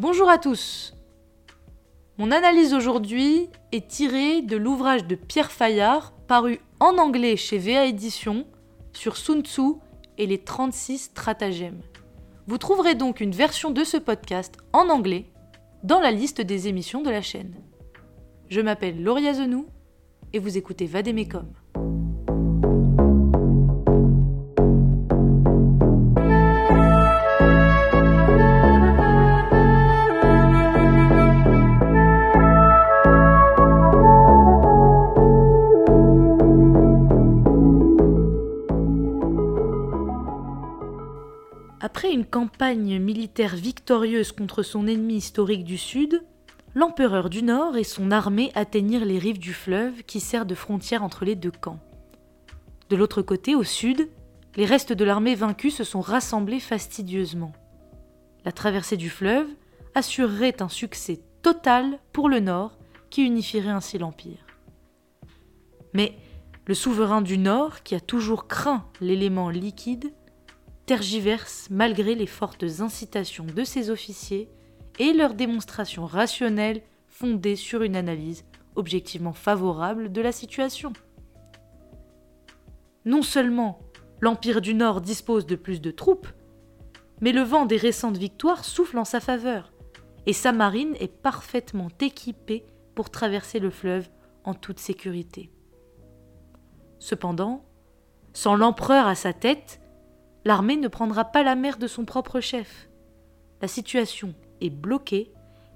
Bonjour à tous. Mon analyse aujourd'hui est tirée de l'ouvrage de Pierre Fayard paru en anglais chez VA Édition sur Sun Tzu et les 36 stratagèmes. Vous trouverez donc une version de ce podcast en anglais dans la liste des émissions de la chaîne. Je m'appelle Lauria Zenou et vous écoutez Vademecum. Après une campagne militaire victorieuse contre son ennemi historique du Sud, l'empereur du Nord et son armée atteignirent les rives du fleuve qui sert de frontière entre les deux camps. De l'autre côté, au sud, les restes de l'armée vaincue se sont rassemblés fastidieusement. La traversée du fleuve assurerait un succès total pour le Nord qui unifierait ainsi l'Empire. Mais le souverain du Nord, qui a toujours craint l'élément liquide, tergiverse malgré les fortes incitations de ses officiers et leurs démonstrations rationnelles fondées sur une analyse objectivement favorable de la situation. Non seulement l'Empire du Nord dispose de plus de troupes, mais le vent des récentes victoires souffle en sa faveur, et sa marine est parfaitement équipée pour traverser le fleuve en toute sécurité. Cependant, sans l'empereur à sa tête, l'armée ne prendra pas la mer de son propre chef. La situation est bloquée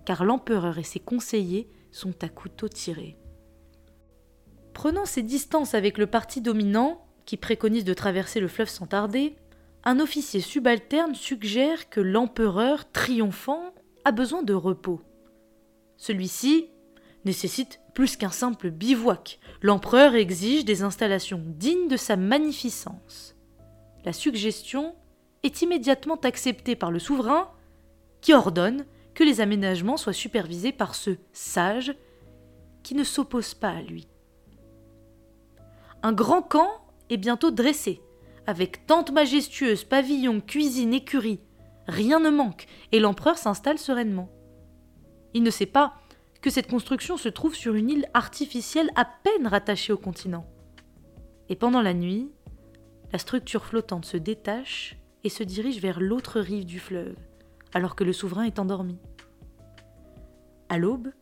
car l'empereur et ses conseillers sont à couteau tiré. Prenant ses distances avec le parti dominant, qui préconise de traverser le fleuve sans tarder, un officier subalterne suggère que l'empereur triomphant a besoin de repos. Celui-ci nécessite plus qu'un simple bivouac. L'empereur exige des installations dignes de sa magnificence. La suggestion est immédiatement acceptée par le souverain qui ordonne que les aménagements soient supervisés par ce sage qui ne s'oppose pas à lui. Un grand camp est bientôt dressé, avec tentes majestueuses, pavillons, cuisine, écurie. Rien ne manque, et l'empereur s'installe sereinement. Il ne sait pas que cette construction se trouve sur une île artificielle à peine rattachée au continent. Et pendant la nuit, la structure flottante se détache et se dirige vers l'autre rive du fleuve, alors que le souverain est endormi. À l'aube,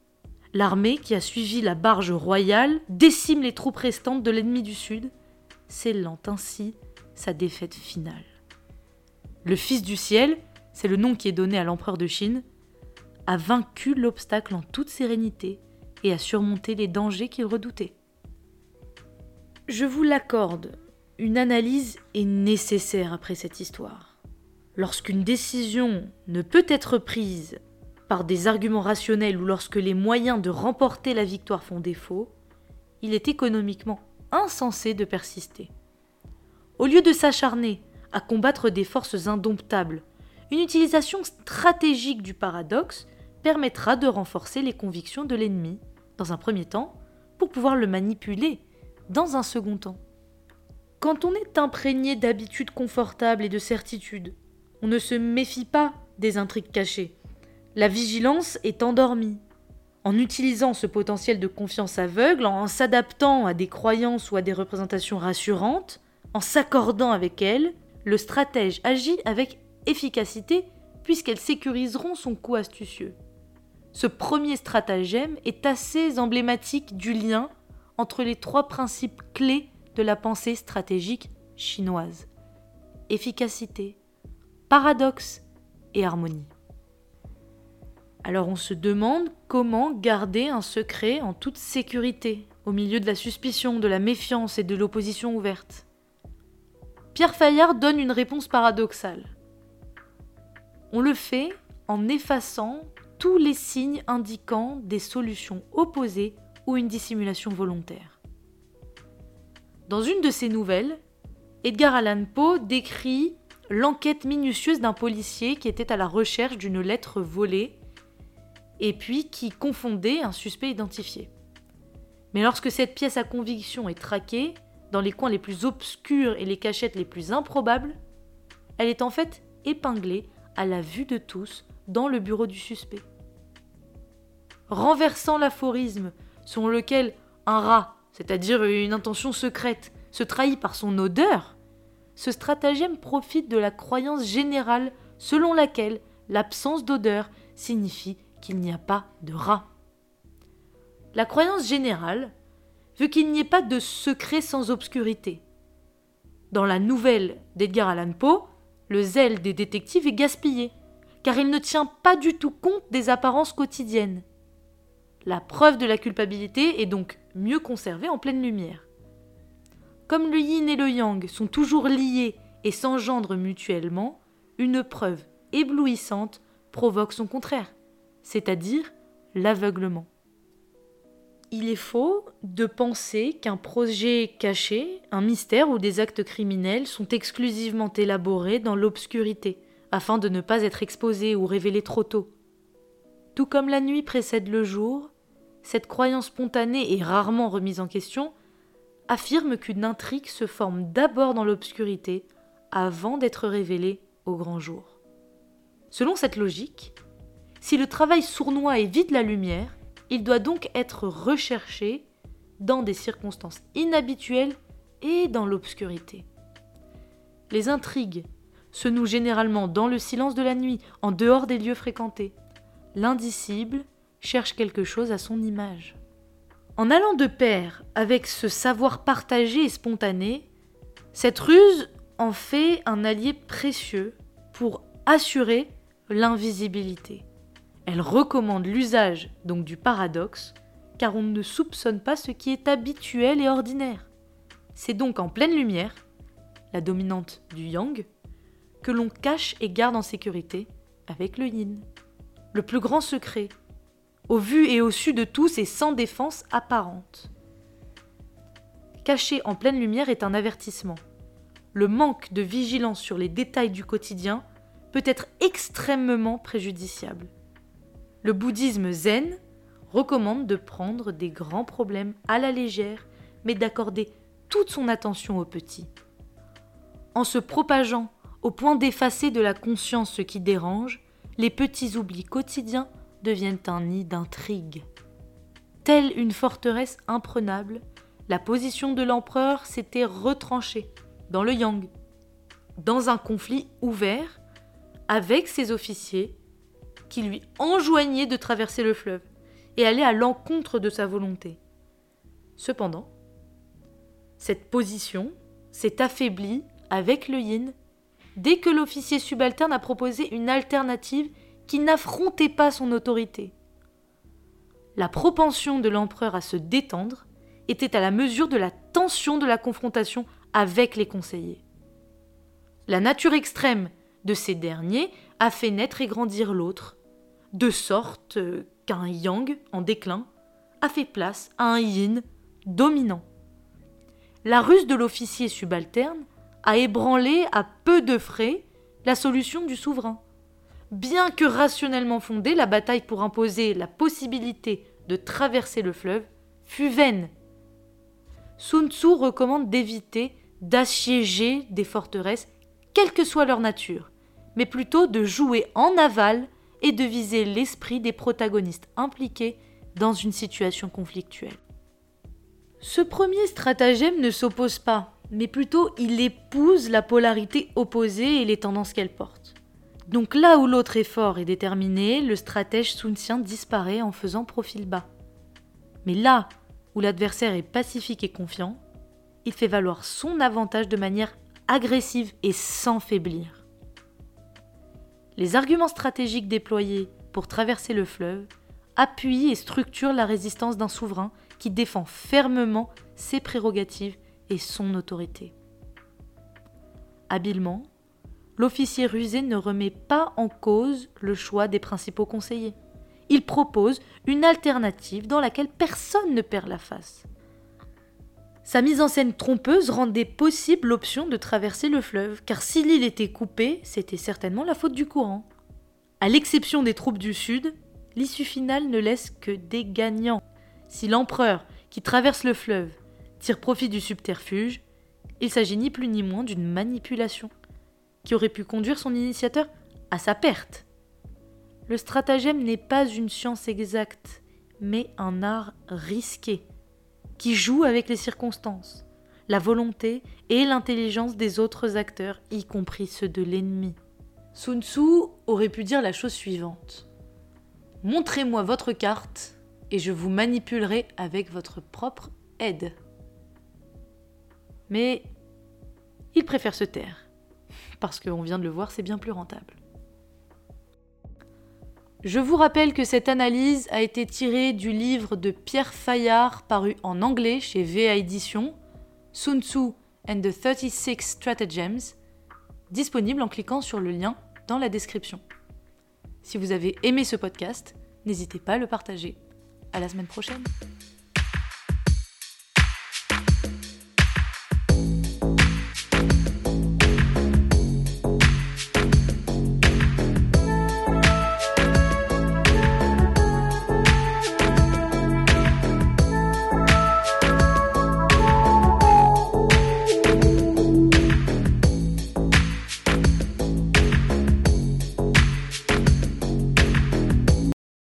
l'armée qui a suivi la barge royale décime les troupes restantes de l'ennemi du Sud, scellant ainsi sa défaite finale. Le Fils du ciel, c'est le nom qui est donné à l'empereur de Chine, a vaincu l'obstacle en toute sérénité et a surmonté les dangers qu'il redoutait. Je vous l'accorde, une analyse est nécessaire après cette histoire. Lorsqu'une décision ne peut être prise par des arguments rationnels ou lorsque les moyens de remporter la victoire font défaut, il est économiquement insensé de persister. Au lieu de s'acharner à combattre des forces indomptables, une utilisation stratégique du paradoxe permettra de renforcer les convictions de l'ennemi, dans un premier temps, pour pouvoir le manipuler dans un second temps. Quand on est imprégné d'habitudes confortables et de certitudes, on ne se méfie pas des intrigues cachées. La vigilance est endormie. En utilisant ce potentiel de confiance aveugle, en s'adaptant à des croyances ou à des représentations rassurantes, en s'accordant avec elles, le stratège agit avec efficacité puisqu'elles sécuriseront son coup astucieux. Ce premier stratagème est assez emblématique du lien entre les trois principes clés de la pensée stratégique chinoise. Efficacité, paradoxe et harmonie. Alors on se demande comment garder un secret en toute sécurité, au milieu de la suspicion, de la méfiance et de l'opposition ouverte. Pierre Fayard donne une réponse paradoxale. On le fait en effaçant tous les signes indiquant des solutions opposées ou une dissimulation volontaire. Dans une de ses nouvelles, Edgar Allan Poe décrit l'enquête minutieuse d'un policier qui était à la recherche d'une lettre volée et puis qui confondait un suspect identifié. Mais lorsque cette pièce à conviction est traquée, dans les coins les plus obscurs et les cachettes les plus improbables, elle est en fait épinglée à la vue de tous dans le bureau du suspect. Renversant l'aphorisme selon lequel un rat, c'est-à-dire une intention secrète, se trahit par son odeur, ce stratagème profite de la croyance générale selon laquelle l'absence d'odeur signifie qu'il n'y a pas de rat. La croyance générale veut qu'il n'y ait pas de secret sans obscurité. Dans la nouvelle d'Edgar Allan Poe, le zèle des détectives est gaspillé, car il ne tient pas du tout compte des apparences quotidiennes. La preuve de la culpabilité est donc mieux conservée en pleine lumière. Comme le yin et le yang sont toujours liés et s'engendrent mutuellement, une preuve éblouissante provoque son contraire, c'est-à-dire l'aveuglement. Il est faux de penser qu'un projet caché, un mystère ou des actes criminels sont exclusivement élaborés dans l'obscurité, afin de ne pas être exposés ou révélés trop tôt. Tout comme la nuit précède le jour, cette croyance spontanée et rarement remise en question affirme qu'une intrigue se forme d'abord dans l'obscurité avant d'être révélée au grand jour. Selon cette logique, si le travail sournois évite la lumière, il doit donc être recherché dans des circonstances inhabituelles et dans l'obscurité. Les intrigues se nouent généralement dans le silence de la nuit, en dehors des lieux fréquentés. L'indicible cherche quelque chose à son image. En allant de pair avec ce savoir partagé et spontané, cette ruse en fait un allié précieux pour assurer l'invisibilité. Elle recommande l'usage donc du paradoxe, car on ne soupçonne pas ce qui est habituel et ordinaire. C'est donc en pleine lumière, la dominante du yang, que l'on cache et garde en sécurité avec le yin. Le plus grand secret, au vu et au su de tous et sans défense apparente. Cacher en pleine lumière est un avertissement. Le manque de vigilance sur les détails du quotidien peut être extrêmement préjudiciable. Le bouddhisme zen recommande de prendre des grands problèmes à la légère, mais d'accorder toute son attention aux petits. En se propageant au point d'effacer de la conscience ce qui dérange, les petits oublis quotidiens deviennent un nid d'intrigue. Telle une forteresse imprenable, la position de l'empereur s'était retranchée dans le Yang, dans un conflit ouvert avec ses officiers qui lui enjoignaient de traverser le fleuve et aller à l'encontre de sa volonté. Cependant, cette position s'est affaiblie avec le yin dès que l'officier subalterne a proposé une alternative qui n'affrontait pas son autorité. La propension de l'empereur à se détendre était à la mesure de la tension de la confrontation avec les conseillers. La nature extrême de ces derniers a fait naître et grandir l'autre, de sorte qu'un yang en déclin a fait place à un yin dominant. La ruse de l'officier subalterne a ébranlé à peu de frais la solution du souverain. Bien que rationnellement fondée, la bataille pour imposer la possibilité de traverser le fleuve fut vaine. Sun Tzu recommande d'éviter d'assiéger des forteresses, quelle que soit leur nature, mais plutôt de jouer en aval et de viser l'esprit des protagonistes impliqués dans une situation conflictuelle. Ce premier stratagème ne s'oppose pas, mais plutôt il épouse la polarité opposée et les tendances qu'elle porte. Donc là où l'autre est fort et déterminé, le stratège sunsien disparaît en faisant profil bas. Mais là où l'adversaire est pacifique et confiant, il fait valoir son avantage de manière agressive et sans faiblir. Les arguments stratégiques déployés pour traverser le fleuve appuient et structurent la résistance d'un souverain qui défend fermement ses prérogatives son autorité. Habilement, l'officier rusé ne remet pas en cause le choix des principaux conseillers. Il propose une alternative dans laquelle personne ne perd la face. Sa mise en scène trompeuse rendait possible l'option de traverser le fleuve, car si l'île était coupée, c'était certainement la faute du courant. À l'exception des troupes du Sud, l'issue finale ne laisse que des gagnants. Si l'empereur, qui traverse le fleuve, tire profit du subterfuge, il s'agit ni plus ni moins d'une manipulation qui aurait pu conduire son initiateur à sa perte. Le stratagème n'est pas une science exacte, mais un art risqué, qui joue avec les circonstances, la volonté et l'intelligence des autres acteurs, y compris ceux de l'ennemi. Sun Tzu aurait pu dire la chose suivante. Montrez-moi votre carte et je vous manipulerai avec votre propre aide. Mais il préfère se taire, parce qu'on vient de le voir, c'est bien plus rentable. Je vous rappelle que cette analyse a été tirée du livre de Pierre Fayard paru en anglais chez VA Édition, Sun Tzu and the 36 Stratagems, disponible en cliquant sur le lien dans la description. Si vous avez aimé ce podcast, n'hésitez pas à le partager. À la semaine prochaine!